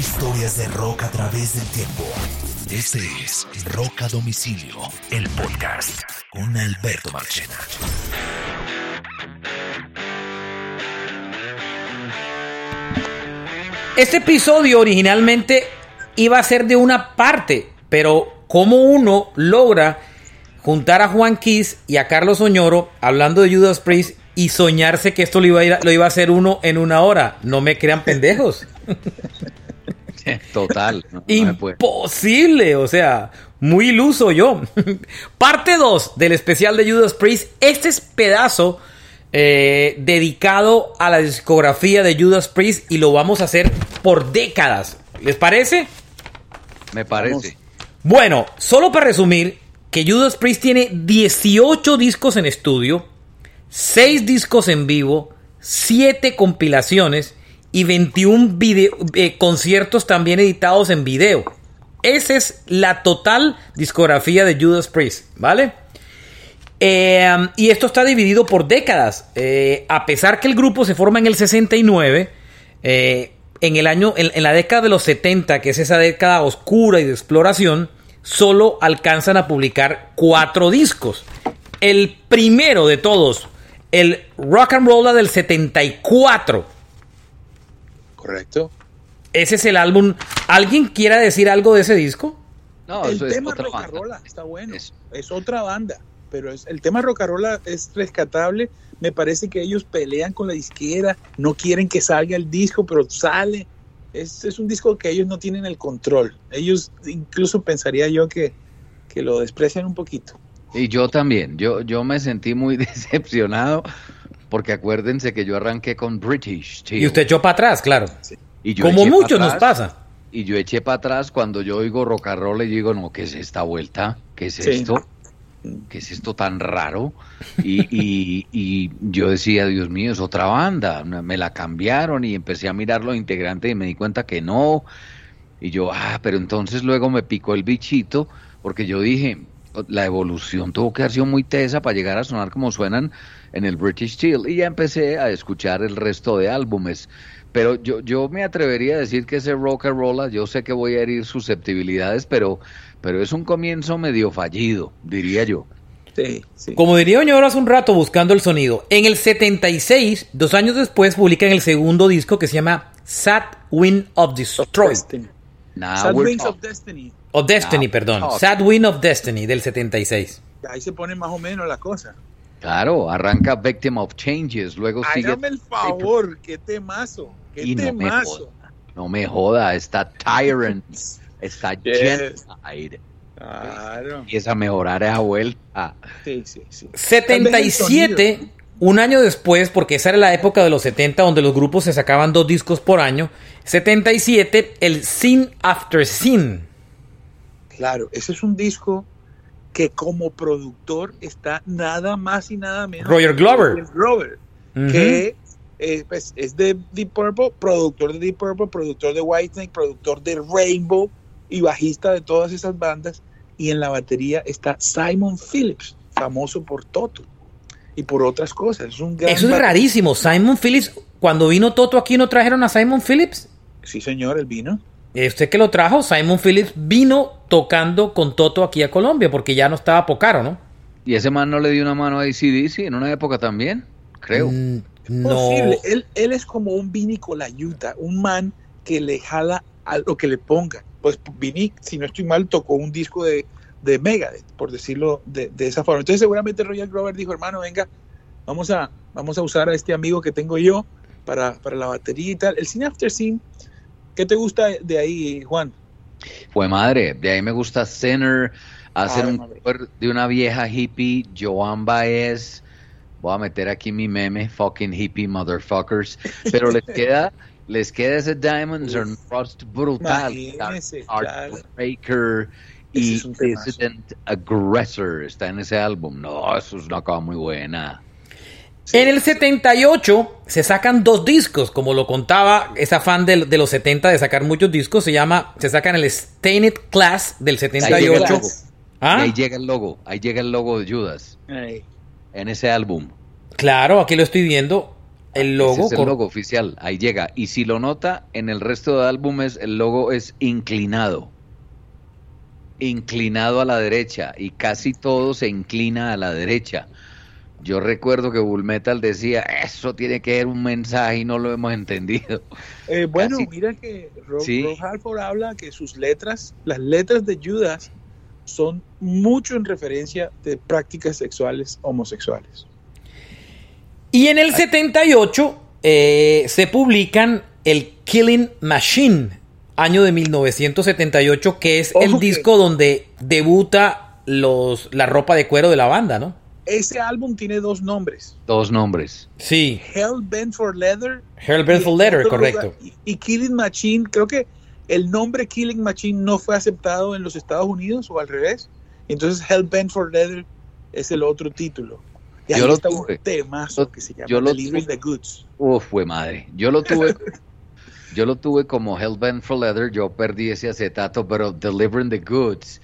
Historias de rock a través del tiempo. Este es Rock a Domicilio, el podcast con Alberto Marchena. Este episodio originalmente iba a ser de una parte, pero cómo uno logra juntar a Juan Kiss y a Carlos Oñoro hablando de Judas Priest y soñarse que esto lo iba, a ir a- lo iba a hacer uno en una hora. No me crean pendejos. Total. no- no. Imposible, o sea, muy iluso yo. Parte 2 del especial de Judas Priest. Este es pedazo eh, dedicado a la discografía de Judas Priest y lo vamos a hacer por décadas. ¿Les parece? Me parece. Bueno, solo para resumir, que Judas Priest tiene 18 discos en estudio, 6 discos en vivo, 7 compilaciones y 21 video- eh, conciertos también editados en video. Esa es la total discografía de Judas Priest, ¿vale? Eh, y esto está dividido por décadas. Eh, a pesar que el grupo se forma en el 69, eh, en el año, en la década de los 70, que es esa década oscura y de exploración, solo alcanzan a publicar cuatro discos. El primero de todos, el Rock and Roll del 74. Correcto. Ese es el álbum. ¿Alguien quiera decir algo de ese disco? No, el eso es tema otra banda. Rocarola está bueno. Es- Es, otra banda. Pero es, el tema Rocarola es rescatable. Me parece que ellos pelean con la disquera. No quieren que salga el disco, pero sale. Es, es un disco que ellos no tienen el control. Ellos incluso pensaría yo que, que lo desprecian un poquito. Y yo también. Yo, yo me sentí muy decepcionado porque acuérdense que yo arranqué con British. Steel. Y usted echó para atrás, claro. Y yo Como muchos nos atrás, pasa. Y yo eché para atrás cuando yo oigo rock and roll y digo, no, ¿qué es esta vuelta? ¿Qué es Sí. esto? ¿Qué es esto tan raro? Y, y- y yo decía, Dios mío, es otra banda. Me la cambiaron y empecé a mirar los integrantes y me di cuenta que no. Y yo, ah, pero entonces luego me picó el bichito porque yo dije, la evolución tuvo que haber sido muy tesa para llegar a sonar como suenan en el British Steel. Y ya empecé a escuchar el resto de álbumes. Pero yo, yo me atrevería a decir que ese rock and roll, yo sé que voy a herir susceptibilidades, pero, pero es un comienzo medio fallido, diría yo. Sí, sí. Como diría Oñoro hace un rato buscando el sonido, en el 76, dos años después, publican el segundo disco que se llama Sad Wind of Destroy. Now Sad Wings of. Destiny. O Destiny, Now perdón. talking. Sad Wind of Destiny del 76. Ahí se pone más o menos la cosa. Claro, arranca Victim of Changes, luego sigue... Hágame el favor, qué temazo. Qué Y no me temazo. joda. No me joda, está Tyrant, está Yes. Genocide. Claro. Empieza a mejorar esa vuelta. Sí, sí, sí. 77, un año después, porque esa era la época de los 70 donde los grupos se sacaban dos discos por año. 77, el Sin After Sin. Claro, ese es un disco que como productor está nada más y nada menos. Roger que Glover. Roger Glover, Ujú. que eh, pues, es de Deep Purple, productor de Deep Purple, productor de Whitesnake, productor de Rainbow y bajista de todas esas bandas. Y en la batería está Simon Phillips, famoso por Toto y por otras cosas. Es un gran Eso es rarísimo. Simon Phillips, cuando vino Toto aquí, ¿no trajeron a Simon Phillips? Sí, señor, el vino. Eh, Usted que lo trajo, Simon Phillips vino tocando con Toto aquí a Colombia porque ya no estaba Pocaro, ¿no? ¿Y ese man no le dio una mano a ACDC en una época también? Creo. Mm, no. posible. Él, él es como un Vini Colayuta, un man que le jala a lo que le ponga. Pues Vini, si no estoy mal, tocó un disco de, de Megadeth, por decirlo de, de esa forma. Entonces seguramente Roger Glover dijo, hermano, venga, vamos a, vamos a usar a este amigo que tengo yo para, para la batería y tal. El Scene After Scene, ¿qué te gusta de ahí, Juan? Fue madre, de ahí me gusta Sinner, hacer Ay, un cover de una vieja hippie, Joan Baez. Voy a meter aquí mi meme, fucking hippie motherfuckers. Pero les queda, les queda ese Diamonds and Rust brutal. Imagínese, Art claro. Breaker Ese y. Dissident Aggressor está en ese álbum. No, eso es una cosa muy buena. En el 78 se sacan dos discos, como lo contaba esa fan de, los 70 de sacar muchos discos, se llama, se sacan el Stained Class del Ahí llega el 78. logo. ¿Ah? Y ahí llega el logo, ahí llega el logo de Judas Ay, en ese álbum. Claro, aquí lo estoy viendo. El logo. Ese es el logo oficial, ahí llega. Y si lo nota, en el resto de álbumes el logo es inclinado. Inclinado a la derecha. Y casi todo se inclina a la derecha. Yo recuerdo que Bull Metal decía, eso tiene que ser un mensaje y no lo hemos entendido. Eh, bueno, mira que Rob, Halford habla que sus letras, las letras de Judas, son mucho en referencia de prácticas sexuales homosexuales. Y en el 78 eh, se publican el Killing Machine, año de 1978, que es el disco donde debuta los, la ropa de cuero de la banda, ¿no? Ese álbum tiene dos nombres. Dos nombres. Sí. Hell Bent for Leather. Hell Bent for Leather, correcto. y, Killing Machine, creo que el nombre Killing Machine no fue aceptado en los Estados Unidos o al revés. Entonces Hell Bent for Leather es el otro título. Y yo ahí lo está tuve. un temazo que se llama yo Delivering the Goods. Uf, fue madre. Yo lo tuve. yo lo tuve como Hellbent for Leather, yo perdí ese acetato, pero Delivering the Goods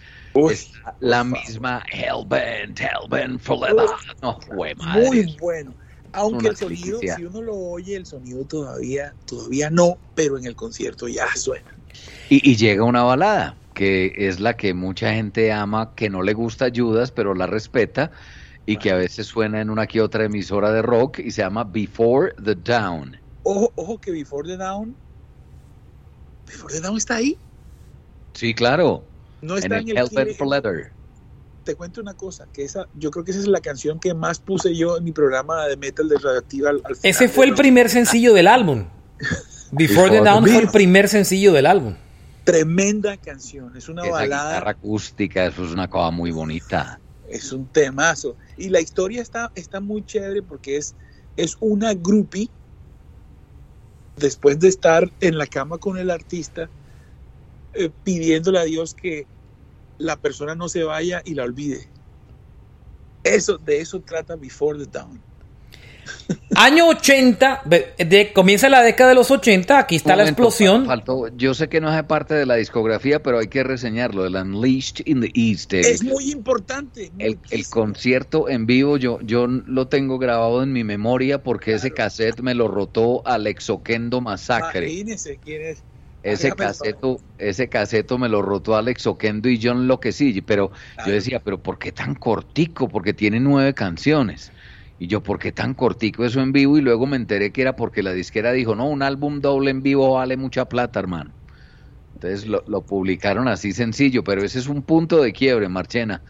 es la misma Hellbent, Hellbent for Leather. No, madre. Muy bueno. Aunque el sonido, si uno lo oye, el sonido todavía, todavía no, pero en el concierto ya suena. Y, y llega una balada, que es la que mucha gente ama, que no le gusta Judas, pero la respeta y que a veces suena en una que otra emisora de rock y se llama Before the Down. Ojo, ojo que Before the Down. Before the Down está ahí. Sí, claro. No está en, el, for Leather. Te cuento una cosa, que esa, yo creo que esa es la canción que más puse yo en mi programa de metal de radioactiva al, Ese fue el primer sencillo del álbum. Before, the Down fue el primer sencillo del álbum. Tremenda canción, es una Esa balada. Guitarra acústica, eso es una cosa muy bonita es un temazo. Y la historia está, está muy chévere porque es, es una groupie, después de estar en la cama con el artista, eh, pidiéndole a Dios que la persona no se vaya y la olvide. Eso, de eso trata Before the Dawn. Año 80, comienza la década de los 80, aquí está la explosión. yo sé que no es parte de la discografía, pero hay que reseñarlo, el Unleashed in the East. es muy importante. El, concierto en vivo, yo, yo lo tengo grabado en mi memoria porque ese cassette me lo rotó Alex Oquendo Massacre. Imagínese quién es. Ese caseto, ese caseto me lo rotó Alex Oquendo y John sí pero yo decía, pero ¿por qué tan cortico? Porque tiene nueve canciones. Y yo, ¿por qué tan cortico eso en vivo? Y luego me enteré que era porque la disquera dijo, no, un álbum doble en vivo vale mucha plata, hermano. Entonces lo, publicaron así sencillo, pero ese es un punto de quiebre, Marchena.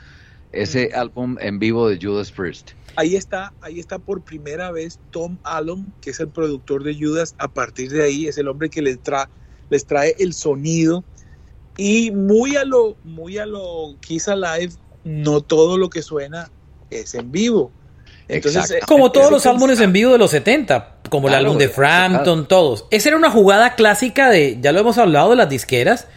Ese álbum en vivo de Judas Priest. Ahí está, ahí está por primera vez Tom Allom, que es el productor de Judas. A partir de ahí es el hombre que les, les trae el sonido. Y muy a lo, muy a lo Kiss Alive, no todo lo que suena es en vivo. Entonces, eh, como todos los álbumes en vivo de los 70, como el álbum de Frampton, todos. Esa era una jugada clásica de, ya lo hemos hablado de las disqueras,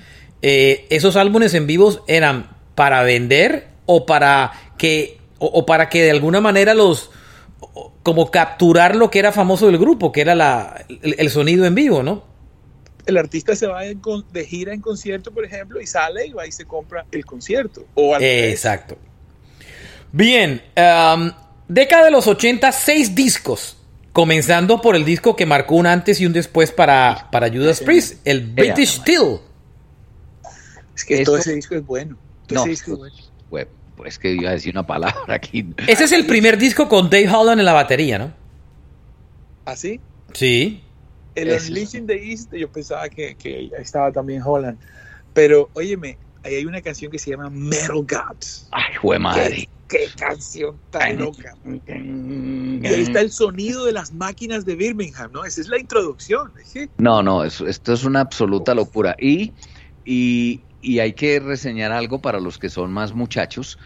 eh, esos álbumes en vivo eran para vender o para que, o, para que de alguna manera los, como capturar lo que era famoso del grupo, que era la, el, sonido en vivo, ¿no? El artista se va de gira en concierto, por ejemplo, y sale y va y se compra el concierto. O Exacto. Bien, um, Década de los 80, seis discos. Comenzando por el disco que marcó un antes y un después para, para Judas Priest, el British Steel. Es que todo ese disco es bueno. no, ese disco es bueno. Pues que iba a decir una palabra aquí. Ese es el primer disco con Dave Holland en la batería, ¿no? ¿Ah, sí? Sí. El Unleashing the East, yo pensaba que, que estaba también Holland. Pero, óyeme, ahí hay una canción que se llama Metal Gods. Ay, jue madre qué canción tan loca. Y ahí está el sonido de las máquinas de Birmingham, ¿no? Esa es la introducción. No, no, esto es una absoluta locura. Y, y, hay que reseñar algo para los que son más muchachos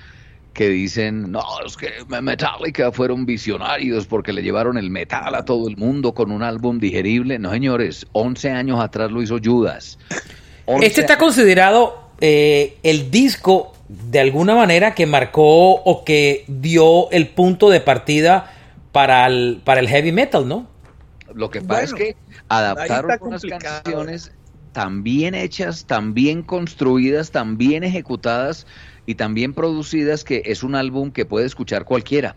que dicen, no, es que Metallica fueron visionarios porque le llevaron el metal a todo el mundo con un álbum digerible. No, señores, 11 años atrás lo hizo Judas. Este está considerado eh, el disco de alguna manera que marcó o que dio el punto de partida para el, para el heavy metal, ¿no? Lo que pasa es que adaptaron unas canciones tan bien hechas, tan bien construidas, tan bien ejecutadas y tan bien producidas que es un álbum que puede escuchar cualquiera,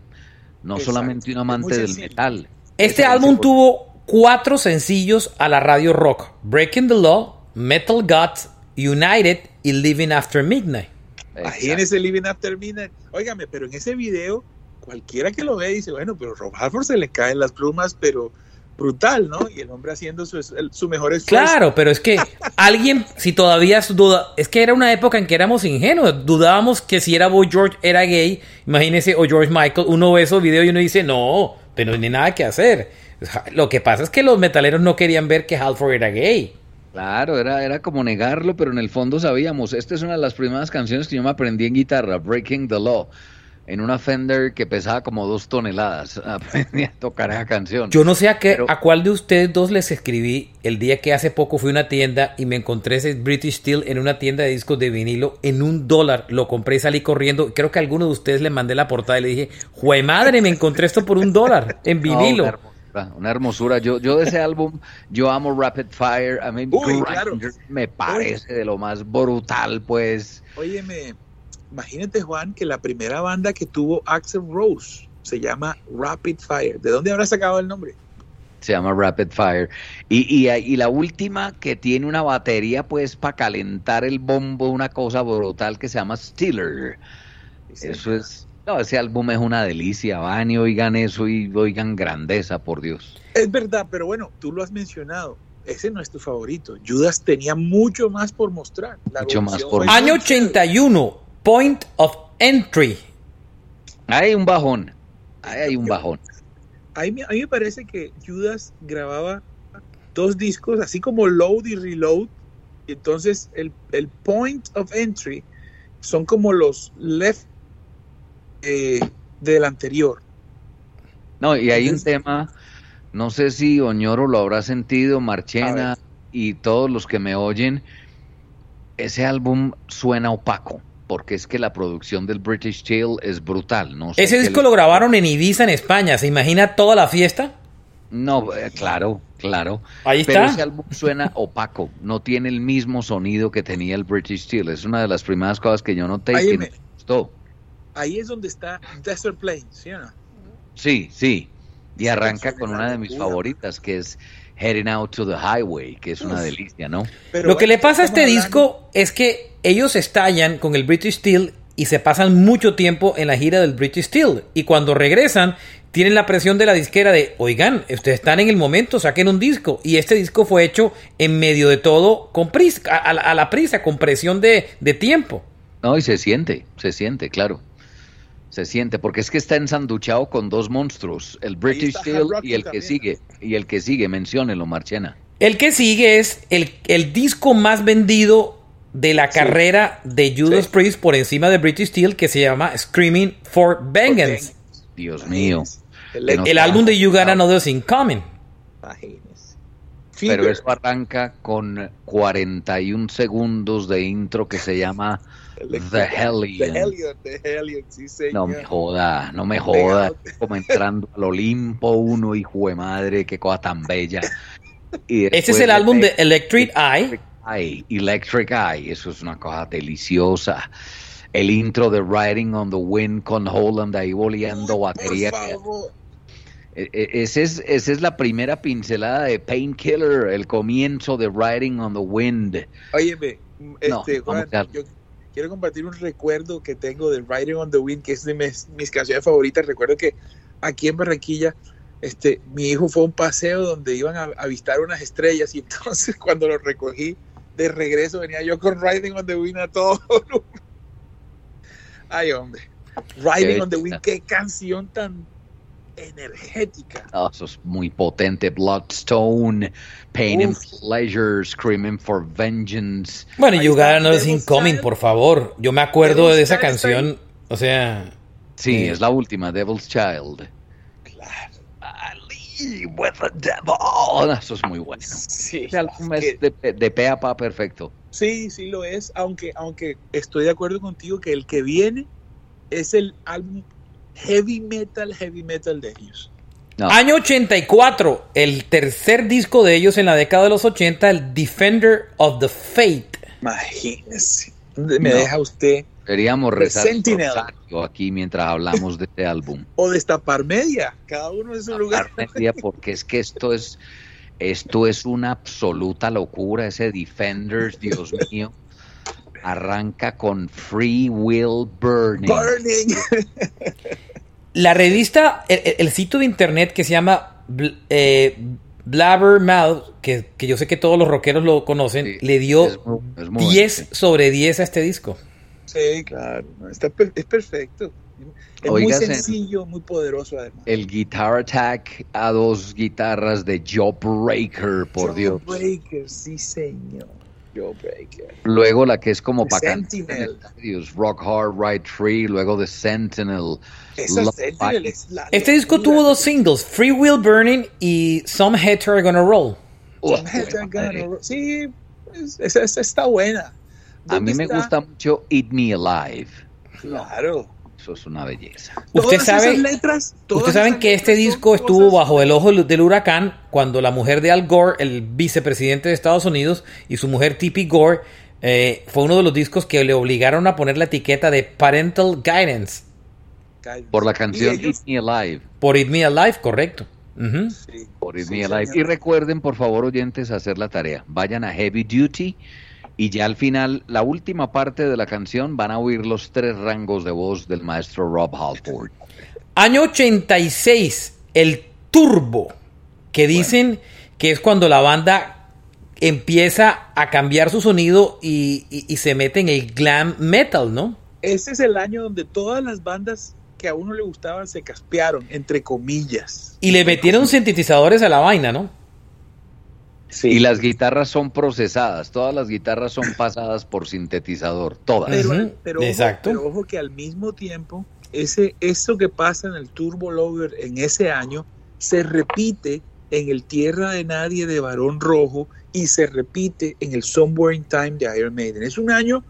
no solamente un amante del metal. Este Esa álbum tuvo cuatro sencillos a la radio rock: Breaking the Law, Metal Gods, United y Living After Midnight. Imagínese Living After Midnight. Óigame, pero en ese video, cualquiera que lo ve dice, bueno, pero Rob Halford se le caen las plumas, pero brutal, ¿no? Y el hombre haciendo su, su mejor esfuerzo. Claro, pero es que alguien, si todavía duda, es que era una época en que éramos ingenuos, dudábamos que si era Boy George era gay, imagínese, o George Michael, uno ve esos videos y uno dice, no, pero no hay nada que hacer. Lo que pasa es que los metaleros no querían ver que Halford era gay. Claro, era, era como negarlo, pero en el fondo sabíamos. Esta es una de las primeras canciones que yo me aprendí en guitarra, Breaking the Law, en una Fender que pesaba como dos toneladas. Aprendí a tocar esa canción. Yo no sé a, qué, Pero- a cuál de ustedes dos les escribí el día que hace poco fui a una tienda y me encontré ese British Steel en una tienda de discos de vinilo en un dólar. Lo compré y salí corriendo. Creo que a alguno de ustedes le mandé la portada y le dije, ¡Jue madre! Me encontré esto por un dólar en No, vinilo. una hermosura, una hermosura. Yo, yo de ese álbum, yo amo Rapid Fire. A mí Uy, claro. me parece de lo más brutal, pues. Óyeme, imagínate, Juan, que la primera banda que tuvo Axel Rose se llama Rapid Fire. ¿De dónde habrá sacado el nombre? Se llama Rapid Fire. Y, y, y la última que tiene una batería, pues, para calentar el bombo, una cosa brutal que se llama Steeler. Eso es. No, ese álbum es una delicia. Van y oigan eso y oigan grandeza, por Dios. Es verdad, pero bueno, tú lo has mencionado. Ese no es tu favorito. Judas tenía mucho más por mostrar. La Mucho más por Año muy chévere. 81, Point of Entry. Hay un bajón. Ahí hay un bajón. A mí, a mí me parece que Judas grababa dos discos, así como Load y Reload. Y entonces el, el Point of Entry son como los left eh, del anterior. No, y hay un tema, no sé si Oñoro lo habrá sentido, Marchena y todos los que me oyen, ese álbum suena opaco, porque es que la producción del British Steel es brutal, ¿no? sé Ese disco le- lo grabaron en Ibiza, en España. ¿Se imagina toda la fiesta? No, eh, claro, claro. Ahí Pero está. ese álbum suena opaco, no tiene el mismo sonido que tenía el British Steel. Es una de las primeras cosas que yo noté y que me gustó. Ahí es donde está Desert Plains, ¿sí o no? Sí, sí. Y arranca con una una de mis locura. favoritas, que es Heading Out to the Highway, que es una Uf. delicia, ¿no? Pero Lo que le pasa a este hablando- disco es que ellos estallan con el British Steel y se pasan mucho tiempo en la gira del British Steel. Y cuando regresan, tienen la presión de la disquera de, oigan, ustedes están en el momento, saquen un disco. Y este disco fue hecho en medio de todo, con prisa, a, a la- a la prisa, con presión de, de tiempo. No, y se siente, se siente, claro. Se siente, porque es que está ensanduchado con dos monstruos, el British Steel y el que también. sigue, y el que sigue, menciónelo, Marchena. El que sigue es el, el disco más vendido de la carrera de Judas Sí. Priest por encima de British Steel, que se llama Screaming for Vengeance. Dios mío. El, álbum de You Got Another Thing Coming. Pero eso arranca con 41 segundos de intro que se llama The Hellion. The Hellion, The Hellion, sí, señor. No me joda, no me joda. Como entrando al Olimpo uno, hijo de madre, qué cosa tan bella. Y Ese es el álbum de Electric Eye. Electric Eye, Electric Eye, eso es una cosa deliciosa. El intro de Riding on the Wind con Holland ahí boleando batería. Por favor. e- e- Ese es, esa es la primera pincelada de Painkiller, el comienzo de Riding on the Wind. Óyeme, No, este, Juan, a- yo quiero compartir un recuerdo que tengo de Riding on the Wind, que es de mis, mis canciones favoritas. Recuerdo que aquí en Barranquilla, este, mi hijo fue a un paseo donde iban a avistar unas estrellas y entonces cuando lo recogí de regreso venía yo con Riding on the Wind a todo. Ay, hombre. Riding on the Wind, qué canción tan energética. Ah, eso es muy potente. Bloodstone, Pain and. Pleasure, Screaming for Vengeance. Bueno, You Got Another Thing Devil's Coming, Child. por favor. Yo me acuerdo Devil's de esa Child canción. O sea, Sí, Eh. es la última, Devil's Child. Claro. I live with the devil. Eso es muy bueno. Sí, Ese álbum que- es de, de pe a pa perfecto. Sí, sí lo es, aunque, aunque estoy de acuerdo contigo que el que viene es el álbum heavy metal, heavy metal de ellos. No, año 84, el tercer disco de ellos en la década de los 80, el Defender of the Fate. Imagínese. Me No. deja usted Deberíamos rezar aquí mientras hablamos de este álbum. O destapar media, cada uno en su lugar. Media, porque es que esto es esto es una absoluta locura. Ese Defenders, Dios mío, arranca con Free Will Burning. Burning. La revista, el, sitio de internet que se llama Bl- eh, Blabbermouth, que, que yo sé que todos los rockeros lo conocen, Sí, le dio es muy- es muy 10 bueno, sí. sobre 10 a este disco. Sí, claro. Está es perfecto. Es Oígase. muy sencillo, muy poderoso además. El Guitar Attack a dos guitarras de Jawbreaker, por Dios. Breaker, sí señor. Joe. Luego la que es como The para Sentinel. Rock Hard, Ride Free, luego The Sentinel. Esa Sentinel es la Este disco tuvo dos singles, Free Will Burning y Some Heads Are Gonna Roll. Some heads are gonna roll. Sí, es- esa, esa está buena. A mí ¿Dónde me gusta mucho Eat Me Alive. Claro. Eso es una belleza. Usted Todas sabe, esas letras, todas ustedes saben que este disco estuvo cosas- bajo el ojo del huracán cuando la mujer de Al Gore, el vicepresidente de Estados Unidos, y su mujer Tippi Gore, eh, fue uno de los discos que le obligaron a poner la etiqueta de Parental Guidance Por la canción ellos- Eat Me Alive. por It Me Alive, correcto. Sí, Por Eat sí, Me Alive. señor. Y recuerden, por favor, oyentes, hacer la tarea. Vayan a Heavy Duty y ya al final, la última parte de la canción, van a oír los tres rangos de voz del maestro Rob Halford. Año 86, el Turbo, que dicen que es cuando la banda empieza a cambiar su sonido y, y- y se mete en el glam metal, ¿no? Ese es el año donde todas las bandas que a uno le gustaban se caspearon, entre comillas. Y le metieron sintetizadores a la vaina, ¿no? Sí. Y las guitarras son procesadas, todas las guitarras son pasadas por sintetizador, todas. pero, ojo, exacto. pero ojo que al mismo tiempo, ese, eso que pasa en el Turbo Lover en ese año se repite en el Tierra de Nadie de Barón Rojo y se repite en el Somewhere in Time de Iron Maiden. Es un año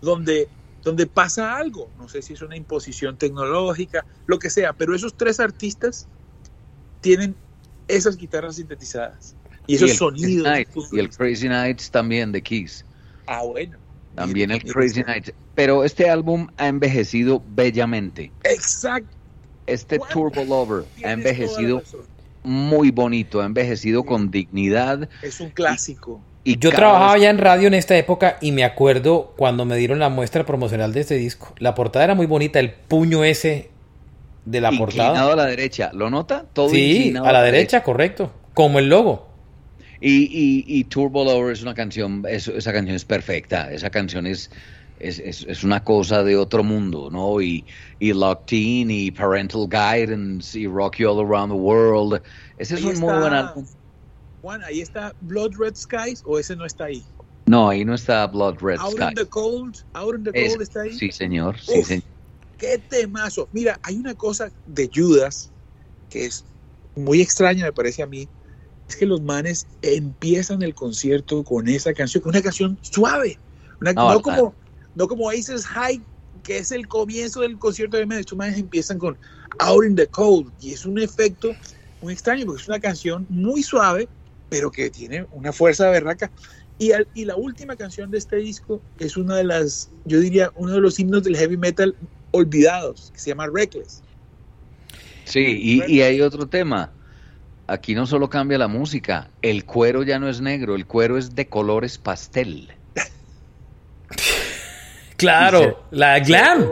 donde, donde pasa algo, no sé si es una imposición tecnológica, lo que sea, pero esos tres artistas tienen esas guitarras sintetizadas y esos el sonidos. Crazy Nights, y el Crazy Nights también de Kiss. Ah, bueno. También el Crazy Nights. Pero este álbum ha envejecido bellamente. Exacto. Este Turbo Lover ha envejecido muy bonito, ha envejecido con dignidad. Es un clásico. Y Yo trabajaba vez- ya en radio en esta época y me acuerdo cuando me dieron la muestra promocional de este disco. La portada era muy bonita, el puño ese de la inclinado portada. a la derecha. ¿Lo nota? Todo Sí, inclinado a la derecha, correcto. Como el logo. Y, y, y Turbo Lover es una canción, es- esa canción es perfecta, esa canción es, es, es, es una cosa de otro mundo, ¿no? Y, y Locked In, y Parental Guidance, y Rock You All Around the World. Ese es un muy buen álbum. Juan, ahí está Blood Red Skies o ese no está ahí. No, ahí no está Blood Red Out in the Cold, Out in the Es- Cold está ahí. sí, señor, sí, señor. Qué temazo. Mira, hay una cosa de Judas que es muy extraña, me parece a mí. Es que los manes empiezan el concierto con esa canción, con una canción suave. Una- No, como, no como Aces High, que es el comienzo del concierto de Medes. Estos manes empiezan con Out in the Cold. Y es un efecto muy extraño porque es una canción muy suave, pero que tiene una fuerza berraca. Y, al- y la última canción de este disco es una de las, yo diría, uno de los himnos del heavy metal olvidados, que se llama Reckless. Sí, y, y hay otro tema. Aquí no solo cambia la música, el cuero ya no es negro, el cuero es de colores pastel. Claro, la glam.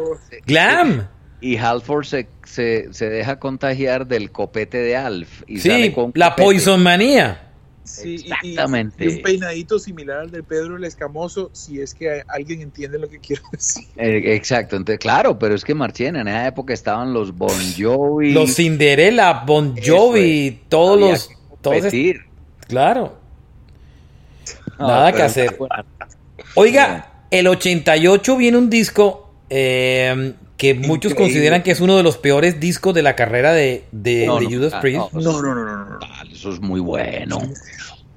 Glam. Y Halford se, se, se deja contagiar del copete de Alf. Y sale Sí, con la. Poison Manía. Sí, y- Exactamente. Y, un peinadito similar al de Pedro el Escamoso, si es que alguien entiende lo que quiero decir. Eh, exacto, entonces, claro, pero es que Marchena, en esa época estaban los Bon Jovi. Los Cinderella, Bon Jovi, todos había los. que Todos claro. No, Nada que hacer. Oiga, el 88 viene un disco eh, que muchos Increíble. consideran que es uno de los peores discos de la carrera de, de- No, de no, Judas Priest. no, No, no, no, no, no. no. Eso es muy bueno.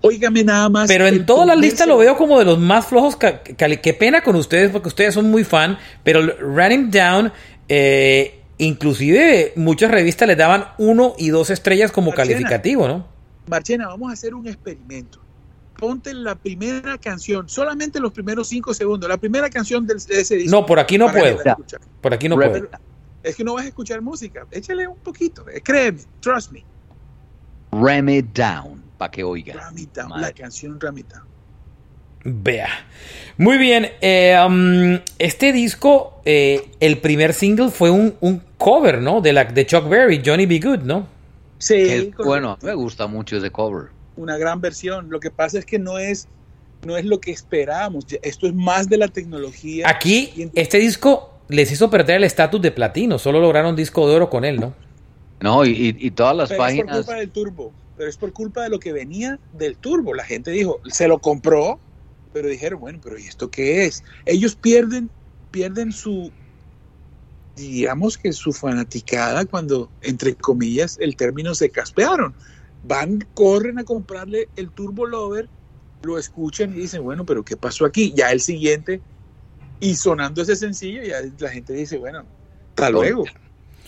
Óigame nada más. Pero en las primer listas lo veo como de los más flojos. Qué pena con ustedes porque ustedes son muy fan. Pero el Running Down, eh, inclusive muchas revistas le daban uno y dos estrellas como Marchena. calificativo, ¿no? Marchena, vamos a hacer un experimento. ponte la primera canción, solamente los primeros cinco segundos, la primera canción del, de ese disco. No, por aquí no puedo. la. Por aquí no puedo. Es que no vas a escuchar música. Échale un poquito. eh, Créeme, trust me. Ram It Down, para que oiga. Ram It Down, Madre. la canción Ram It Down. Vea. Muy bien. eh, um, este disco, eh, el primer single fue un, un cover, ¿no? De, la, de Chuck Berry, Johnny B. Good, ¿no? Sí, bueno, me gusta mucho ese cover. una gran versión. Lo que pasa es que no es, no es lo que esperábamos. Esto es más de la tecnología. Aquí, este disco les hizo perder el estatus de platino. Solo lograron disco de oro con él, ¿no? No, y, y- todas las pero es por páginas. culpa del turbo. Pero es por culpa de lo que venía del turbo. La gente dijo, se lo compró, pero dijeron, bueno, pero ¿y esto qué es? Ellos pierden, pierden su, digamos que su fanaticada cuando, entre comillas, el término se caspearon. Van, corren a comprarle el Turbo Lover, lo escuchan y dicen, bueno, pero ¿qué pasó aquí? Ya el siguiente, y sonando ese sencillo, ya la gente dice, bueno, hasta luego.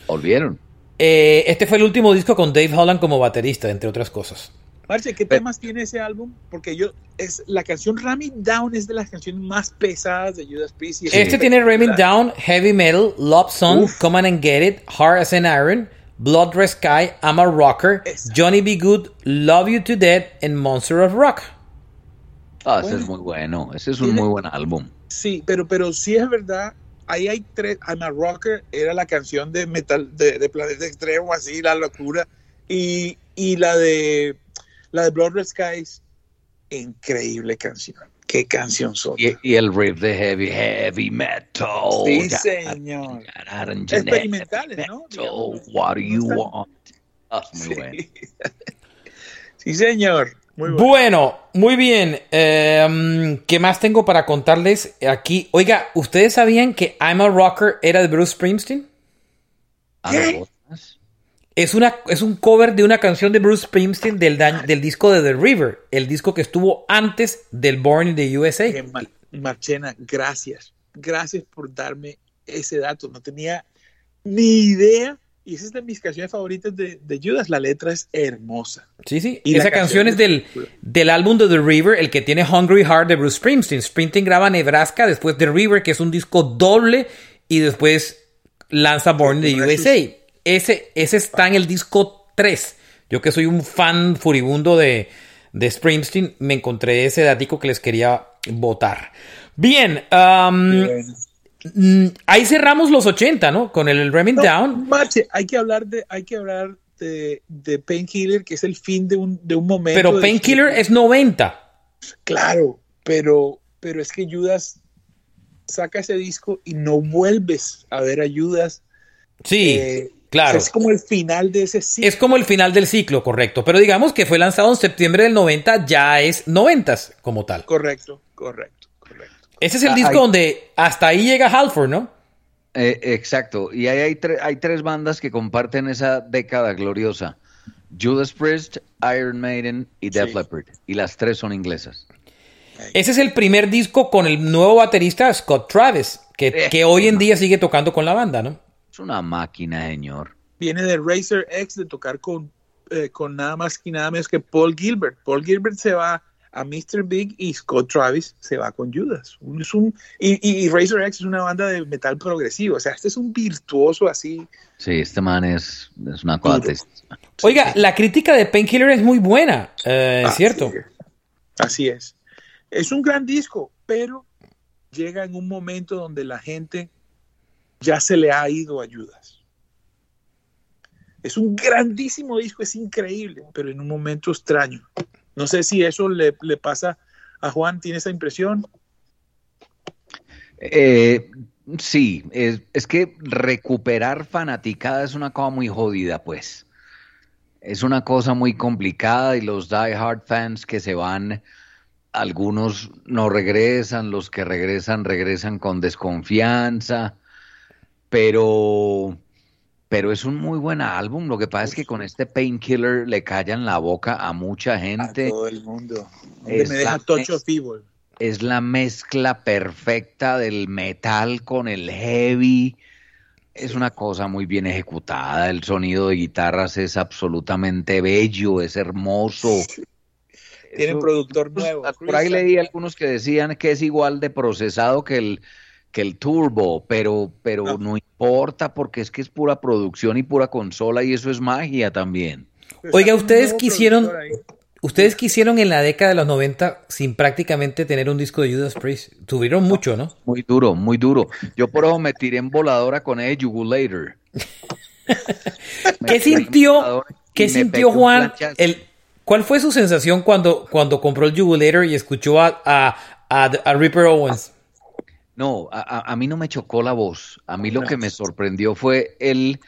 Volvieron. Eh, este fue el último disco con Dave Holland como baterista, entre otras cosas. Marce, ¿qué temas tiene ese álbum? Porque yo, es la canción Ram It Down es de las canciones más pesadas de Judas Priest. y Este tiene Ramming. Down, Heavy Metal, Love Song, Uf. Come on and Get It, Hard as an Iron, Blood Red Sky, I'm a Rocker, Esa. Johnny B. Good, Love You to Death, and Monster of Rock. Ah, ese Bueno. es muy bueno. Ese es un Tiene- muy buen álbum. Sí, pero, pero sí es verdad. Ahí hay tres. I'm a Rocker era la canción de metal de, de Planeta Extremo, así, la locura. Y, y la de la de Blood Red Skies, increíble canción. Qué canción son. Y, y el riff de heavy, heavy metal. Sí, Ya- señor. ya- Experimentales, ¿no? metal, Digamos, What do you no want? Es muy Sí. bueno. Sí, señor. Muy bueno. Bueno, muy bien. Eh, ¿Qué más tengo para contarles aquí? Oiga, ¿ustedes sabían que I'm a Rocker era de Bruce Springsteen? Ah, ¿Qué? Es, una, es un cover de una canción de Bruce Springsteen del, del disco de The River, el disco que estuvo antes del Born in the USA. Ma- Marchena, gracias. Gracias por darme ese dato. No tenía ni idea. Y esa es de mis canciones favoritas de, de Judas. La letra es hermosa. Sí, sí. Y Esa canción canción es del, del álbum de The River, el que tiene Hungry Heart de Bruce Springsteen. Springsteen graba Nebraska, después The River, que es un disco doble, y después lanza Born in the. USA. Ese, ese está en el disco 3. Yo que soy un fan furibundo de, de Springsteen, me encontré ese datico que les quería votar. Bien, um, Bueno. Mm, ahí cerramos los 80, ¿no? Con el Remming No, Down. Hay que hablar de, hay que hablar de, de Painkiller, que es el fin de un, de un momento. Pero Painkiller es 90. Claro, pero, pero es que Judas saca ese disco y no vuelves a ver a Judas. Sí, Eh, claro. Es como el final de ese ciclo. Es como el final del ciclo, correcto. Pero digamos que fue lanzado en septiembre del 90, ya es 90 como tal. Correcto, correcto. Ese es el Ah, disco hay- donde hasta ahí llega Halford, ¿no? Eh, exacto. Y ahí hay, tre- hay tres bandas que comparten esa década gloriosa. Judas Priest, Iron Maiden y Def Sí. Leppard. Y las tres son inglesas. Ese es el primer disco con el nuevo baterista Scott Travis, que, Eh. que hoy en día sigue tocando con la banda, ¿no? Es una máquina, señor. Viene de Racer X de tocar con, eh, con nada más y nada menos que Paul Gilbert. Paul Gilbert se va a Mr. Big y Scott Travis se va con Judas. Es un- y, y- y Racer X es una banda de metal progresivo. O sea, este es un virtuoso así. Sí, este man es, es una testísima. Oiga, la crítica de Painkiller es muy buena, eh, es Así cierto. es. Así es. Es un gran disco, pero llega en un momento donde la gente ya se le ha ido a Judas. Es un grandísimo disco, es increíble, pero en un momento extraño. No sé si eso le, pasa a Juan, ¿tiene esa impresión? Eh, sí, es, es que recuperar fanaticada es una cosa muy jodida, pues. Es una cosa muy complicada y los die hard fans que se van, algunos no regresan, los que regresan regresan con desconfianza, pero, pero es un muy buen álbum. Lo que pasa es que con este Painkiller le callan la boca a mucha gente. A todo el mundo. Es me deja of Evil. es la mezcla perfecta del metal con el heavy. Es una cosa muy bien ejecutada. El sonido de guitarras es absolutamente bello, es hermoso. Tienen productor nuevo. Por ahí leí algunos que decían que es igual de procesado que el, que el Turbo, pero, pero no. importa porque es que es pura producción y pura consola y eso es magia también. Oiga, ustedes quisieron, ustedes quisieron en la década de los 90 sin prácticamente tener un disco de Judas Priest. Tuvieron mucho, ¿no? Muy duro, muy duro. Yo por eso me tiré en voladora con el Jugulator. ¿Qué sintió, ¿qué sintió Juan? El, ¿Cuál fue su sensación cuando, cuando compró el Jugulator y escuchó a, a, a Ripper Owens? No, a, a, mí no me chocó la voz. A mí lo que me sorprendió fue el...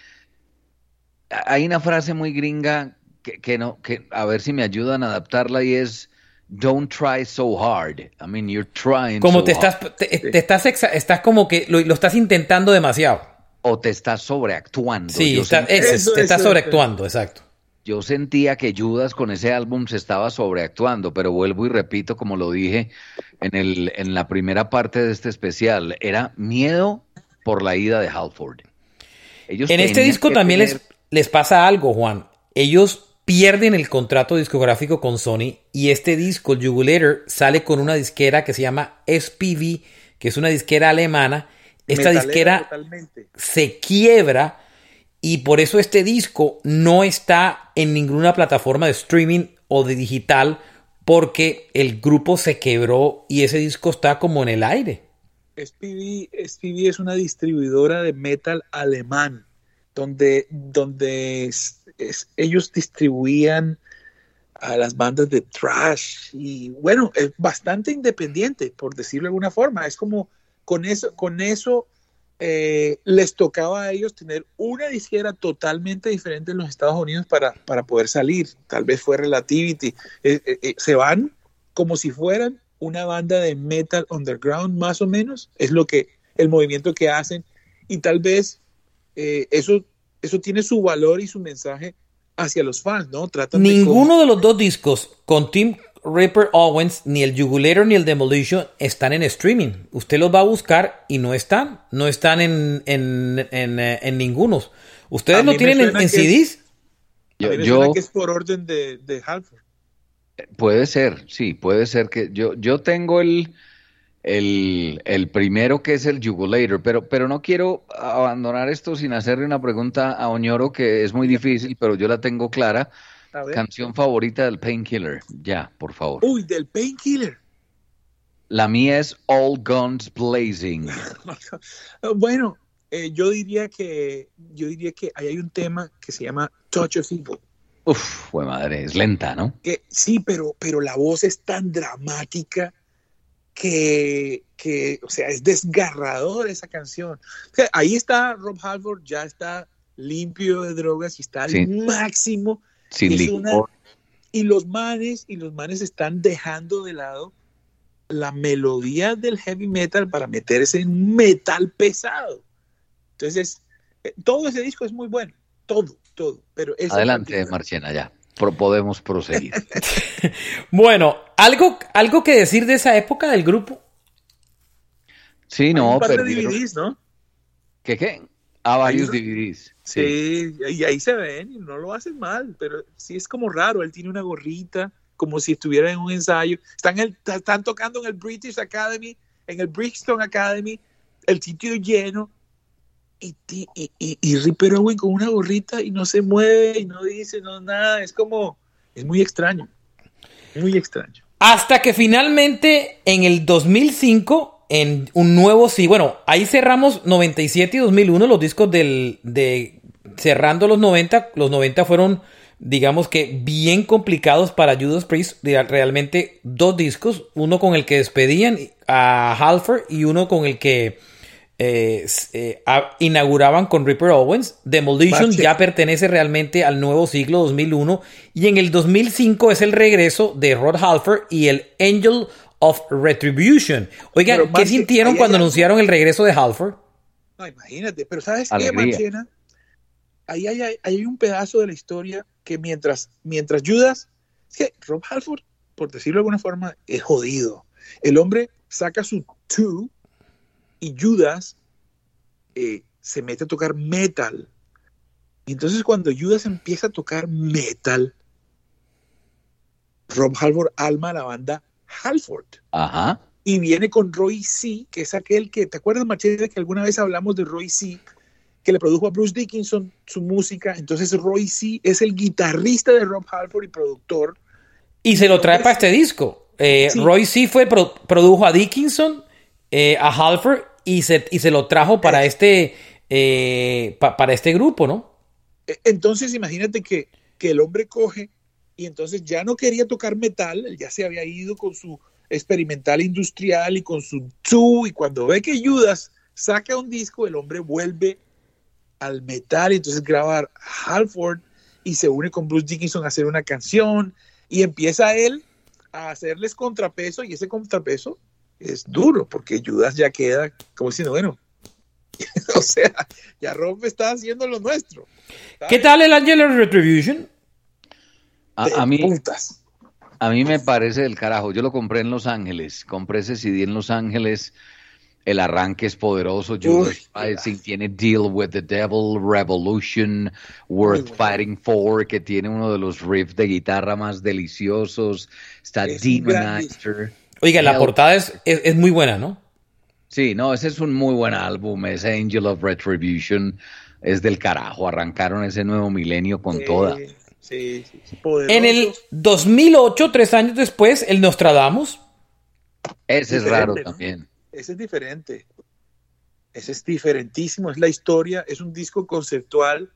Hay una frase muy gringa que, que, no, que a ver si me ayudan a adaptarla y es Don't try so hard. I mean, you're trying. Como so te estás, te, te, estás, estás como que lo, lo, estás intentando demasiado. O te estás sobreactuando. Sí, está, te estás sobreactuando, exacto. Yo sentía que Judas con ese álbum se estaba sobreactuando, pero vuelvo y repito, como lo dije en, el, en la primera parte de este especial, era miedo por la ida de Halford. Ellos en este disco también tener... les, les pasa algo, Juan. Ellos pierden el contrato discográfico con Sony y este disco, el Jugulator, sale con una disquera que se llama SPV, que es una disquera alemana. Esta Metalera disquera totalmente. se quiebra y por eso este disco no está en ninguna plataforma de streaming o de digital porque el grupo se quebró y ese disco está como en el aire. SPV, es una distribuidora de metal alemán donde, donde ellos distribuían a las bandas de trash y bueno, es bastante independiente, por decirlo de alguna forma. Es como con eso, con eso eh, les tocaba a ellos tener una disquera totalmente diferente en los Estados Unidos para, para poder salir. Tal vez fue Relativity. Eh, eh, se van como si fueran una banda de metal underground, más o menos. Es lo que el movimiento que hacen. Y tal vez eso, eso tiene su valor y su mensaje hacia los fans, ¿no? Tratan Ninguno de, de los dos discos con Tim Ripper Owens, ni el Jugulator ni el Demolition están en streaming. Usted los va a buscar y no están. No están en, en, en, en ninguno. ¿Ustedes lo tienen en, en CDs? Es, yo, yo que es por orden de, de Halford. Puede ser, sí, puede ser que yo, yo tengo el, el, el, primero que es el Jugulator, pero, pero no quiero abandonar esto sin hacerle una pregunta a Oñoro que es muy difícil, pero yo la tengo clara. Canción favorita del Painkiller, ya, por favor. Uy, del Painkiller. La mía es All Guns Blazing. bueno, eh, yo diría que yo diría que ahí hay un tema que se llama Touch of Evil. Uf, fue madre, es lenta, ¿no? Que, sí, pero, pero la voz es tan dramática que, que, o sea, es desgarrador esa canción. O sea, ahí está Rob Halford, ya está limpio de drogas y está al sí. máximo sin una, y los manes y los manes están dejando de lado la melodía del heavy metal para meterse en metal pesado. Entonces, eh, todo ese disco es muy bueno, todo, todo. Pero Adelante, Marchena, ya. Pro podemos proseguir. bueno, ¿algo, ¿algo que decir de esa época del grupo? Sí, no, pero. ¿no? ¿Qué qué? Ah, varios DVDs. Sí. sí, y ahí se ven y no lo hacen mal, pero sí es como raro. Él tiene una gorrita, como si estuviera en un ensayo. Están, el, están tocando en el British Academy, en el Brixton Academy, el sitio lleno. Y, y, y, y Ripper Owen con una gorrita y no se mueve y no dice no nada. Es como, es muy extraño. Muy extraño. Hasta que finalmente en el 2005 en un nuevo sí. Bueno, ahí cerramos 97 y 2001 los discos del de cerrando los 90. Los 90 fueron digamos que bien complicados para Judas Priest. Realmente dos discos, uno con el que despedían a Halford y uno con el que eh, eh, inauguraban con Ripper Owens. Demolition Bache. ya pertenece realmente al nuevo siglo 2001 y en el 2005 es el regreso de Rod Halford y el Angel of Retribution. Oigan, ¿qué sintieron cuando anunciaron el regreso de Halford? No, imagínate, pero ¿sabes Alegría. qué, Marchena? Ahí hay, hay, hay, un pedazo de la historia que mientras, mientras Judas, es que Rob Halford, por decirlo de alguna forma, es jodido. El hombre saca su two y Judas eh, se mete a tocar metal. Y entonces cuando Judas empieza a tocar metal, Rob Halford alma la banda Halford. Ajá. Y viene con Roy C., que es aquel que, ¿te acuerdas, Machete, que alguna vez hablamos de Roy C., que le produjo a Bruce Dickinson su música? Entonces Roy C. es el guitarrista de Rob Halford y productor. Y se lo trae para este disco. Eh, Sí. Roy C. fue, pro- produjo a Dickinson, eh, a Halford y se, y se lo trajo para este, eh, pa- para este grupo, ¿no? E- Entonces imagínate que, que el hombre coge y entonces ya no quería tocar metal, él ya se había ido con su experimental industrial y con su two, y cuando ve que Judas saca un disco, el hombre vuelve al metal y entonces graba Halford y se une con Bruce Dickinson a hacer una canción y empieza él a hacerles contrapeso y ese contrapeso es duro porque Judas ya queda como diciendo, bueno, o sea, ya Rob está haciendo lo nuestro. ¿Qué tal el Angel Retribution? A, mí, puntas. a mí me parece del carajo. Yo lo compré en Los Ángeles. Compré ese CD en Los Ángeles. El arranque es poderoso. Judas Rising tiene Deal with the Devil, Revolution, Worth bueno. Fighting For, que tiene uno de los riffs de guitarra más deliciosos. Está Es Demonizer. Oiga, la portada es, es, es muy buena, ¿no? Sí, no, ese es un muy buen álbum. Ese Angel of Retribution es del carajo. Arrancaron ese nuevo milenio con Sí, toda. Sí, sí. En el 2008, tres años después, el Nostradamus. Ese es Diferente, raro ¿no? también. Ese es diferente. Ese es diferentísimo. Es la historia, es un disco conceptual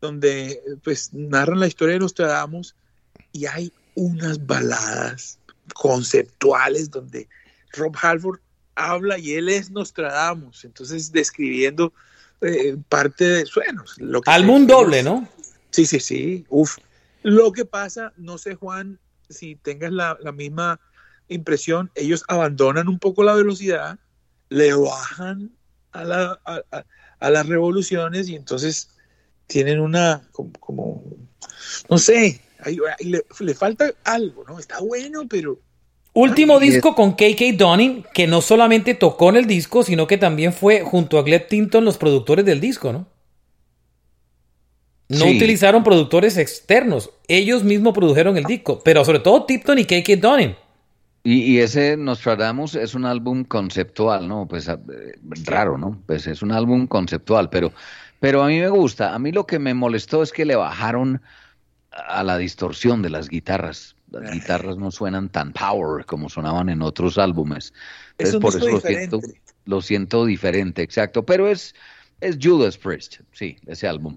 donde pues narran la historia de Nostradamus y hay unas baladas conceptuales donde Rob Halford habla y él es Nostradamus, entonces describiendo eh, parte de suenos. Lo que Álbum doble, ¿no? Sí, sí, sí. Uf. Lo que pasa, no sé, Juan, si tengas la, la misma impresión, ellos abandonan un poco la velocidad, le bajan a, la- a- a- a las revoluciones y entonces tienen una, como, como- no sé, le, le falta algo, ¿no? Está bueno, pero Último Ay, disco con KK Donning, que no solamente tocó en el disco, sino que también fue junto a Gleb Tinton los productores del disco, ¿no? No Sí. utilizaron productores externos, ellos mismos produjeron el disco, pero sobre todo Tipton y KK Donning. Y, y ese Nostradamus es un álbum conceptual, ¿no? Pues eh, raro, ¿no? Pues es un álbum conceptual, pero, pero a mí me gusta. A mí lo que me molestó es que le bajaron a la distorsión de las guitarras. Las guitarras no suenan tan power como sonaban en otros álbumes. es un por disco eso lo siento, diferente. lo siento diferente, exacto. Pero es, es Judas Priest, sí, ese álbum.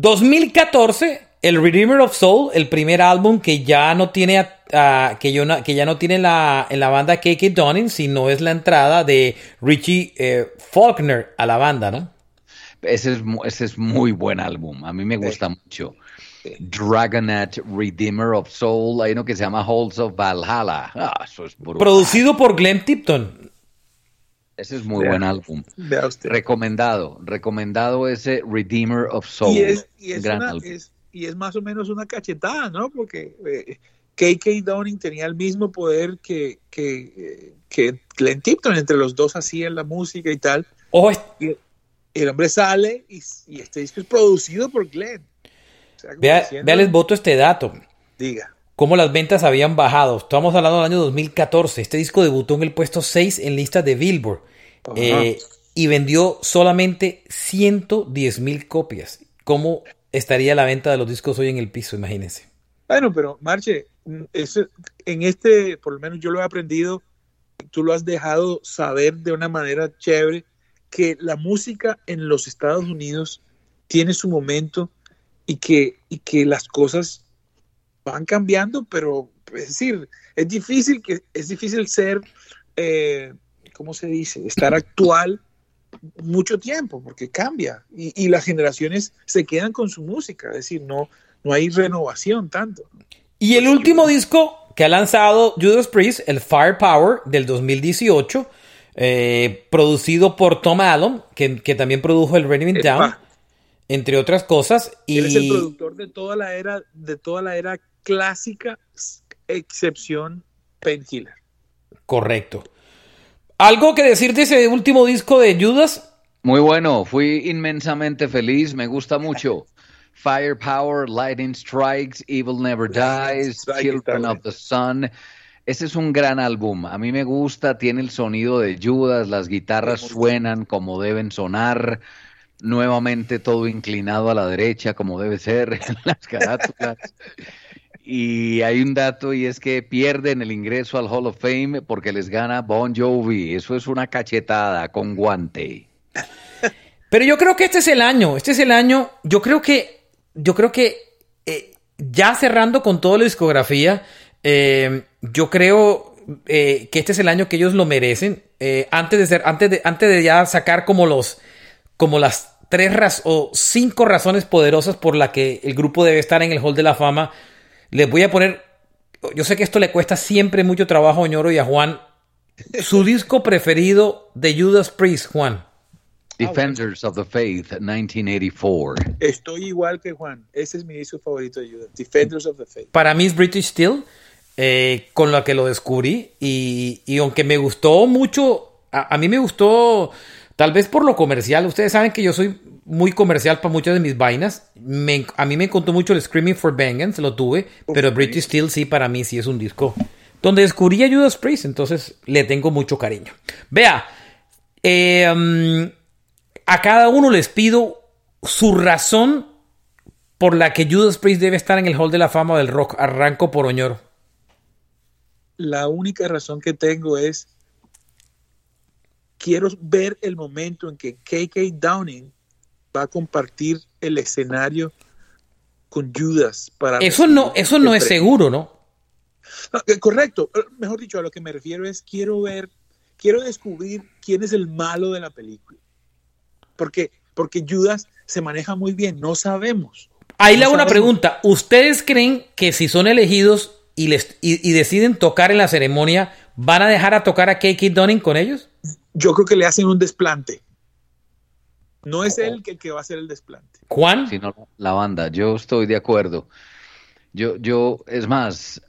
2014, el Redeemer of Soul, el primer álbum que ya no tiene a- que, yo no- que ya no tiene la, en la banda KK Donning, sino es la entrada de Richie eh, Faulkner a la banda, ¿no? Ese es, ese es muy buen álbum, a mí me gusta mucho. Dragonet, Redeemer of Soul, hay uno que se llama Halls of Valhalla. Ah, eso es brutal. Producido por Glenn Tipton. Ese es muy Vea. buen álbum. Vea usted. Recomendado, recomendado ese Redeemer of Soul. Y es, y, es gran una- álbum. es- y es más o menos una cachetada, ¿no? Porque eh, KK Downing tenía el mismo poder que, que, eh, que Glenn Tipton, entre los dos hacían la música y tal. Ojo, es- Y el hombre sale y, y este disco es producido por Glenn. O sea, como vea, diciendo, vea, les voto este dato. Diga. Cómo las ventas habían bajado. Estamos hablando del año 2014. Este disco debutó en el puesto 6 en listas de Billboard. Eh, y vendió solamente 110 mil copias. ¿Cómo estaría la venta de los discos hoy en el piso? Imagínense. Bueno, pero Marche, eso- en este, por lo menos yo lo he aprendido, tú lo has dejado saber de una manera chévere, que la música en los Estados Unidos tiene su momento y que, y que las cosas van cambiando, pero es decir, es difícil que es difícil ser, eh, ¿cómo se dice? Estar actual mucho tiempo porque cambia y, y las generaciones se quedan con su música, es decir, no, no hay renovación tanto. Y el último disco que ha lanzado Judas Priest, el Firepower del 2018, eh, producido por Tom Allen, que, que también produjo el Raining. Down, entre otras cosas. Y Él es el productor de toda la era, de toda la era clásica, excepción Painkiller. correcto. ¿Algo que decir de ese último disco de Judas? Muy bueno, fui inmensamente feliz, me gusta mucho. Firepower, Lightning Strikes, Evil Never Dies, Children of the Sun. Ese es un gran álbum. A mí me gusta, tiene el sonido de Judas, las guitarras suenan como deben sonar. Nuevamente todo inclinado a la derecha, como debe ser en las carátulas. Y hay un dato y es que pierden el ingreso al Hall of Fame porque les gana Bon Jovi. Eso es una cachetada con guante. Pero yo creo que este es el año. Este es el año. Yo creo que. Yo creo que. Eh, ya cerrando con toda la discografía. Eh, yo creo eh, que este es el año que ellos lo merecen. antes de ser. Antes de, antes de ya sacar como los. Como las tres o cinco razones poderosas por la que el grupo debe estar en el Hall de la Fama. Les voy a poner. Yo sé que esto le cuesta siempre mucho trabajo a Ñoro y a Juan. Su disco preferido de Judas Priest, Juan. Defenders of the Faith, 1984. Estoy igual que Juan. Ese es mi disco favorito de Judas. Defenders of the Faith. Para mí es British Steel, eh, con lo que lo descubrí. Y, y aunque me gustó mucho, a, a, mí me gustó, tal vez por lo comercial. Ustedes saben que yo soy muy comercial para muchas de mis vainas. Me, a mí me contó mucho el Screaming for Vengeance, lo tuve. Pero British Steel sí, para mí sí es un disco donde descubrí a Judas Priest. Entonces le tengo mucho cariño. Vea, eh, um, a cada uno les pido su razón por la que Judas Priest debe estar en el Hall de la Fama del Rock. Arranco por Oñoro. La única razón que tengo es quiero ver el momento en que KK Downing va a compartir el escenario con Judas para eso no eso no es seguro no no, correcto. Mejor dicho, a lo que me refiero es quiero ver, quiero descubrir quién es el malo de la película. Porque, porque Judas se maneja muy bien, no sabemos. Ahí no le hago una pregunta. ¿Ustedes creen que si son elegidos y, les, y, y deciden tocar en la ceremonia, van a dejar a tocar a KK Dunning con ellos? Yo creo que le hacen un desplante. No es él el que va a hacer el desplante. Juan. Sino la banda. Yo estoy de acuerdo. Yo, yo, es más,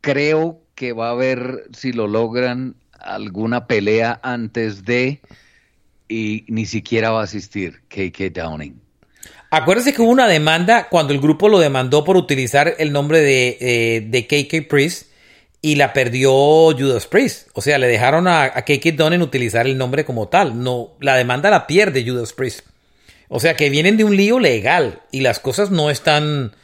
creo que va a haber, si lo logran, alguna pelea antes de y ni siquiera va a asistir KK Downing. Acuérdese que hubo una demanda cuando el grupo lo demandó por utilizar el nombre de, eh, de KK Priest y la perdió Judas Priest. O sea, le dejaron a, a Dunning utilizar el nombre como tal. No, la demanda la pierde Judas Priest. O sea, que vienen de un lío legal y las cosas no están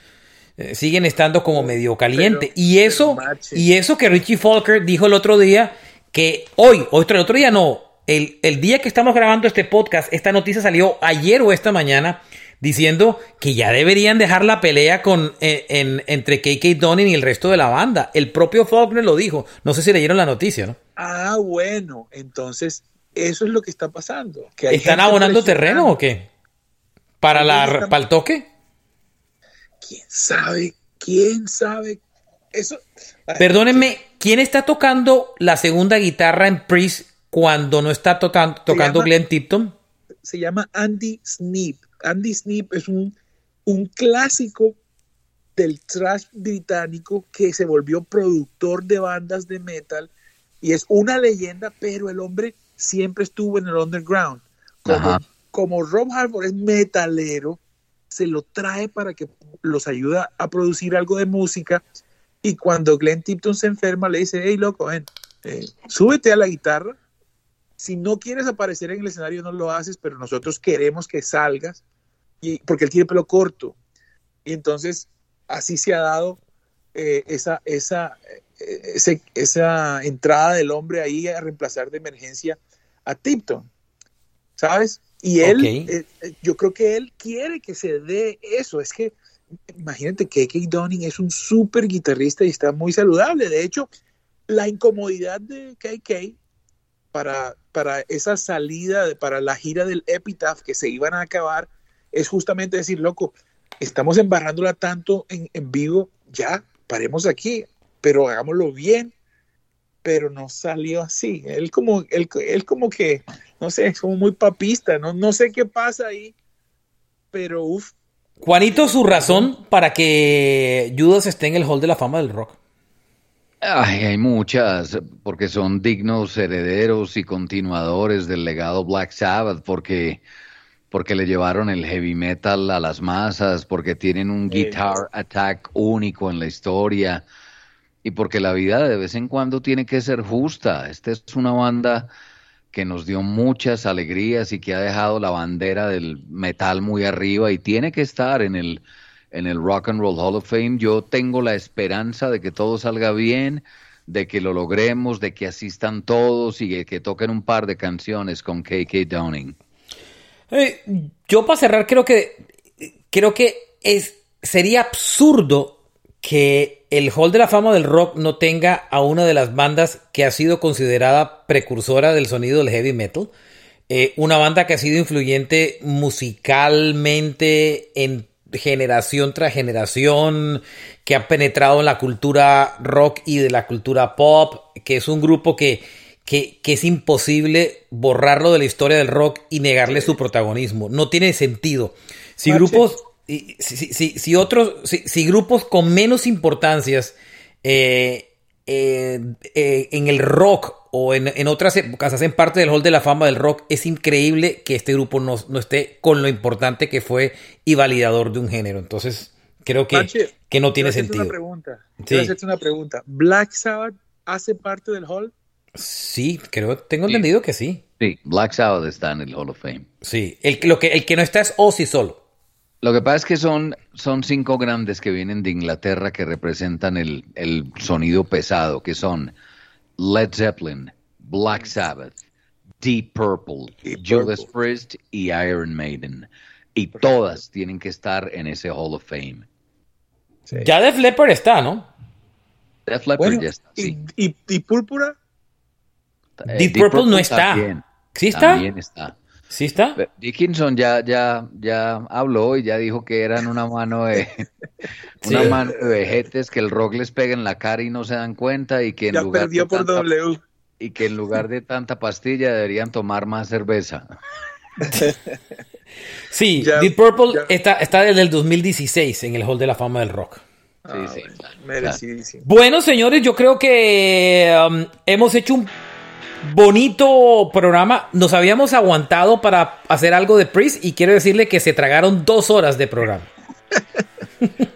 eh, siguen estando como medio caliente. Pero- y eso, y eso que Richie Falker dijo el otro día, que hoy, otro, el otro día no, el, el día que estamos grabando este podcast, esta noticia salió ayer o esta mañana, diciendo que ya deberían dejar la pelea con, eh, en- entre KK Dunning y el resto de la banda. El propio Faulkner lo dijo. No sé si leyeron la noticia, ¿no? Ah, bueno, entonces eso es lo que está pasando. Que ¿Están abonando terreno o qué? ¿Para, la, ¿Para el toque? ¿Quién sabe? ¿Quién sabe? Eso. Perdónenme, ¿quién está tocando la segunda guitarra en Priest cuando no está tocan- tocando llama- Glenn Tipton? se llama Andy Snip. Andy Snip es un, un clásico del thrash británico que se volvió productor de bandas de metal y es una leyenda, pero el hombre siempre estuvo en el underground. Como, como Rob Halford es metalero, se lo trae para que los ayuda a producir algo de música y cuando Glenn Tipton se enferma le dice, hey loco, ven, eh, súbete a la guitarra si no quieres aparecer en el escenario no lo haces, pero nosotros queremos que salgas, y, porque él tiene pelo corto. Y entonces así se ha dado eh, esa, esa, eh, ese- esa entrada del hombre ahí a reemplazar de emergencia a Tipton, ¿sabes? Y él, eh, yo creo que él quiere que se dé eso. Es que, imagínate que K.K. Dunning es un súper guitarrista y está muy saludable. De hecho, la incomodidad de KK para, para esa salida, para la gira del Epitaph que se iban a acabar, es justamente decir, loco, estamos embarrándola tanto en, en vivo, ya, paremos aquí, pero hagámoslo bien, pero no salió así. Él como, él, él como que, no sé, es como muy papista, no, no sé qué pasa ahí, pero uff, Juanito, su razón para que Judas esté en el Hall de la Fama del Rock. Ay, hay muchas, porque son dignos herederos y continuadores del legado Black Sabbath, porque porque le llevaron el heavy metal a las masas, porque tienen un guitar attack único en la historia y porque la vida de vez en cuando tiene que ser justa. Esta es una banda que nos dio muchas alegrías y que ha dejado la bandera del metal muy arriba y tiene que estar en el en el Rock and Roll Hall of Fame. Yo tengo la esperanza de que todo salga bien, de que lo logremos, de que asistan todos y de que toquen un par de canciones con KK Downing. Eh, yo para cerrar creo que creo que es sería absurdo que el Hall de la Fama del Rock no tenga a una de las bandas que ha sido considerada precursora del sonido del heavy metal. Eh, una banda que ha sido influyente musicalmente en generación tras generación, que ha penetrado en la cultura rock y de la cultura pop, que es un grupo que, que, es imposible borrarlo de la historia del rock y negarle su protagonismo. No tiene sentido. Si grupos, si, si, si, otros, si, grupos con menos importancias eh, eh, eh, en el rock o en, otras épocas hacen parte del Hall de la Fama del rock, es increíble que este grupo no, esté con lo importante que fue y validador de un género. Entonces, creo que, que no tiene sentido. Una pregunta. hacerte una pregunta. ¿Black Sabbath hace parte del Hall? Sí, creo, tengo entendido que sí. Sí, Black Sabbath está en el Hall of Fame. Sí, el, lo que, el que no está es Ozzy solo. Lo que pasa es que son, son cinco grandes que vienen de Inglaterra que representan el, el sonido pesado, que son Led Zeppelin, Black Sabbath, Deep Purple, Judas Priest y Iron Maiden. Y todas tienen que estar en ese Hall of Fame. Ya Def Leppard está, ¿no? Def Leppard ya está, sí. ¿Y, y, Púrpura? Eh, Deep, Purple, no está. ¿Sí está? También está. ¿Sí está? Dickinson ya, ya, ya habló y ya dijo que eran una mano de una mano de vejetes que el rock les pega en la cara y no se dan cuenta y que en lugar perdió de por W. y que en lugar de tanta pastilla deberían tomar más cerveza. sí, Deep Purple está, está desde el 2016 en el Hall de la Fama del Rock. Sí, sí, merecidísimo. Bueno, señores, yo creo que um, hemos hecho un bonito programa. Nos habíamos aguantado para hacer algo de Priest y quiero decirle que se tragaron dos horas de programa.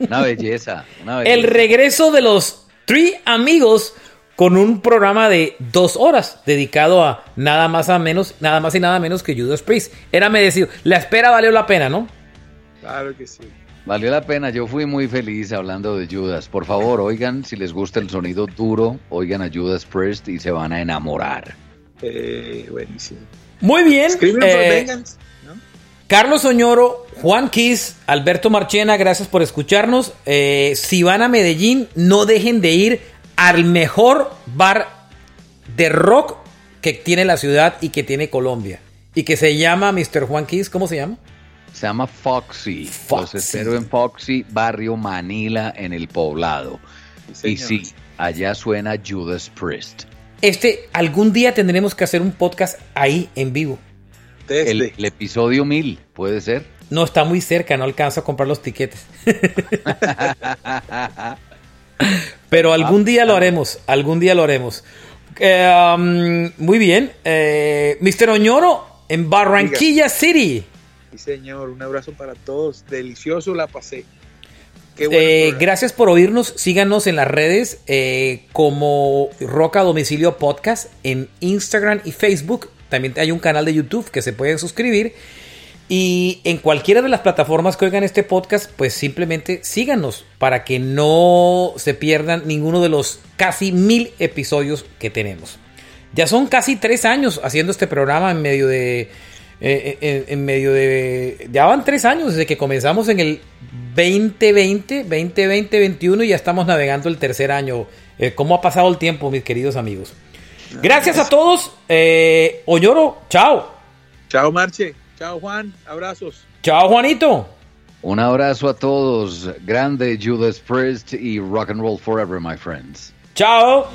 Una belleza, El regreso de los Three Amigos con un programa de dos horas dedicado a nada más a menos, nada más y nada menos que Judas Priest. Era merecido. La espera valió la pena, ¿no? Claro que sí. Valió la pena, yo fui muy feliz hablando de Judas. Por favor, oigan, si les gusta el sonido duro, oigan a Judas Priest y se van a enamorar. Eh, buenísimo. Muy bien. Eh, Carlos Oñoro, Juan Kiss, Alberto Marchena, gracias por escucharnos. Eh, si van a Medellín, no dejen de ir al mejor bar de rock que tiene la ciudad y que tiene Colombia. Y que se llama Mr. Juan Kiss, ¿cómo se llama? Se llama Foxy. Foxy. Los espero en Foxy, barrio Manila, en el poblado. y sí, allá suena Judas Priest. Este, algún día tendremos que hacer un podcast ahí en vivo. El, episodio 1000, ¿puede ser? No, está muy cerca, no alcanzo a comprar los tiquetes. Pero algún día lo haremos, algún día lo haremos. Eh, um, muy bien. Eh, Mr. Oñoro en Barranquilla City. Sí, señor. Un abrazo para todos. Delicioso la pasé. Eh, gracias por oírnos. Síganos en las redes eh, como Roca Domicilio Podcast en Instagram y Facebook. También hay un canal de YouTube que se pueden suscribir. Y en cualquiera de las plataformas que oigan este podcast, pues simplemente síganos para que no se pierdan ninguno de los casi mil episodios que tenemos. Ya son casi tres años haciendo este programa en medio de eh, eh, en, medio de... Ya van tres años desde que comenzamos en el 2020, 2020, 2021 y ya estamos navegando el tercer año. Eh, ¿Cómo ha pasado el tiempo, mis queridos amigos? Gracias a todos. Eh, Oñoro, chao. Chao, Marche. Chao, Juan. Abrazos. Chao, Juanito. Un abrazo a todos. Grande Judas Priest y rock and roll forever, my friends. Chao.